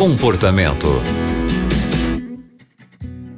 Comportamento.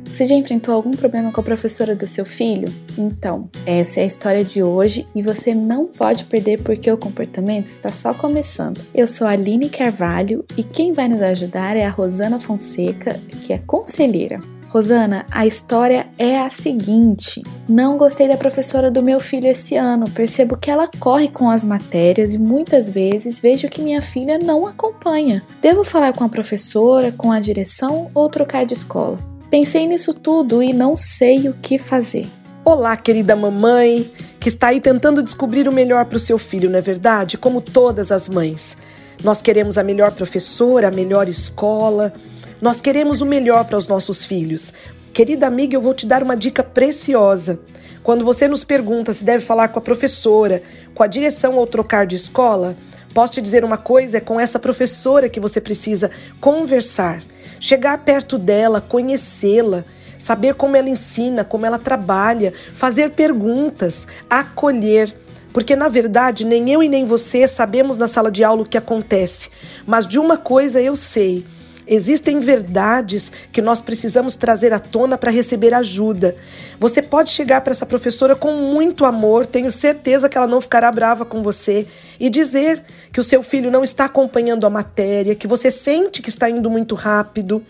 Você já enfrentou algum problema com a professora do seu filho? Então, essa é a história de hoje e você não pode perder porque o comportamento está só começando. Eu sou a Aline Carvalho e quem vai nos ajudar é a Rosana Fonseca, que é conselheira. Rosana, a história é a seguinte: não gostei da professora do meu filho esse ano. Percebo que ela corre com as matérias e muitas vezes vejo que minha filha não acompanha. Devo falar com a professora, com a direção ou trocar de escola? Pensei nisso tudo e não sei o que fazer. Olá, querida mamãe, que está aí tentando descobrir o melhor para o seu filho, não é verdade? Como todas as mães. Nós queremos a melhor professora, a melhor escola nós queremos o melhor para os nossos filhos. Querida amiga, eu vou te dar uma dica preciosa. Quando você nos pergunta se deve falar com a professora, com a direção ou trocar de escola, posso te dizer uma coisa: é com essa professora que você precisa conversar, chegar perto dela, conhecê-la, saber como ela ensina, como ela trabalha, fazer perguntas, acolher. Porque na verdade, nem eu e nem você sabemos na sala de aula o que acontece, mas de uma coisa eu sei Existem verdades que nós precisamos trazer à tona para receber ajuda. Você pode chegar para essa professora com muito amor, tenho certeza que ela não ficará brava com você, e dizer que o seu filho não está acompanhando a matéria, que você sente que está indo muito rápido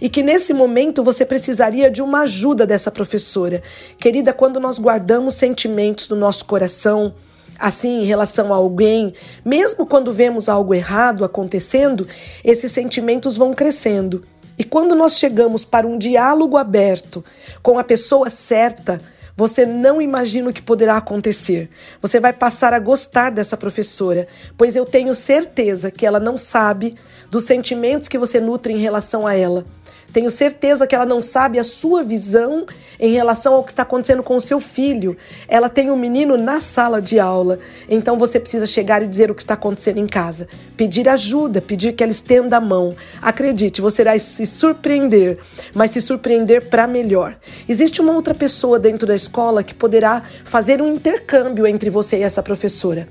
e que nesse momento você precisaria de uma ajuda dessa professora. Querida, quando nós guardamos sentimentos no nosso coração, assim em relação a alguém, mesmo quando vemos algo errado acontecendo, esses sentimentos vão crescendo. E quando nós chegamos para um diálogo aberto com a pessoa certa, você não imagina o que poderá acontecer. Você vai passar a gostar dessa professora, pois eu tenho certeza que ela não sabe dos sentimentos que você nutre em relação a ela. Tenho certeza que ela não sabe a sua visão em relação ao que está acontecendo com o seu filho. Ela tem um menino na sala de aula, então você precisa chegar e dizer o que está acontecendo em casa. Pedir ajuda, pedir que ela estenda a mão. Acredite, você irá se surpreender, mas se surpreender para melhor. Existe uma outra pessoa dentro da escola que poderá fazer um intercâmbio entre você e essa professora.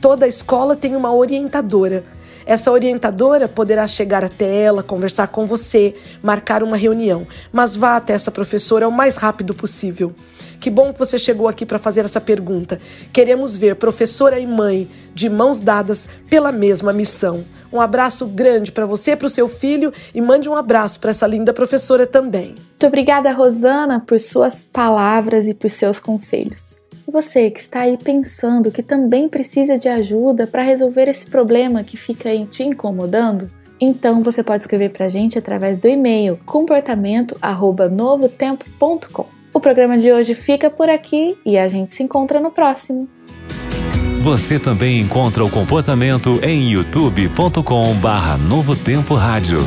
Toda escola tem uma orientadora. Essa orientadora poderá chegar até ela, conversar com você, marcar uma reunião, mas vá até essa professora o mais rápido possível. Que bom que você chegou aqui para fazer essa pergunta. Queremos ver professora e mãe de mãos dadas pela mesma missão. Um abraço grande para você, para o seu filho e mande um abraço para essa linda professora também. Muito obrigada, Rosana, por suas palavras e por seus conselhos. E você que está aí pensando que também precisa de ajuda para resolver esse problema que fica aí te incomodando? Então você pode escrever para a gente através do e-mail comportamento@novotempo.com. O programa de hoje fica por aqui e a gente se encontra no próximo. Você também encontra o comportamento em youtube.com/novotempo rádio.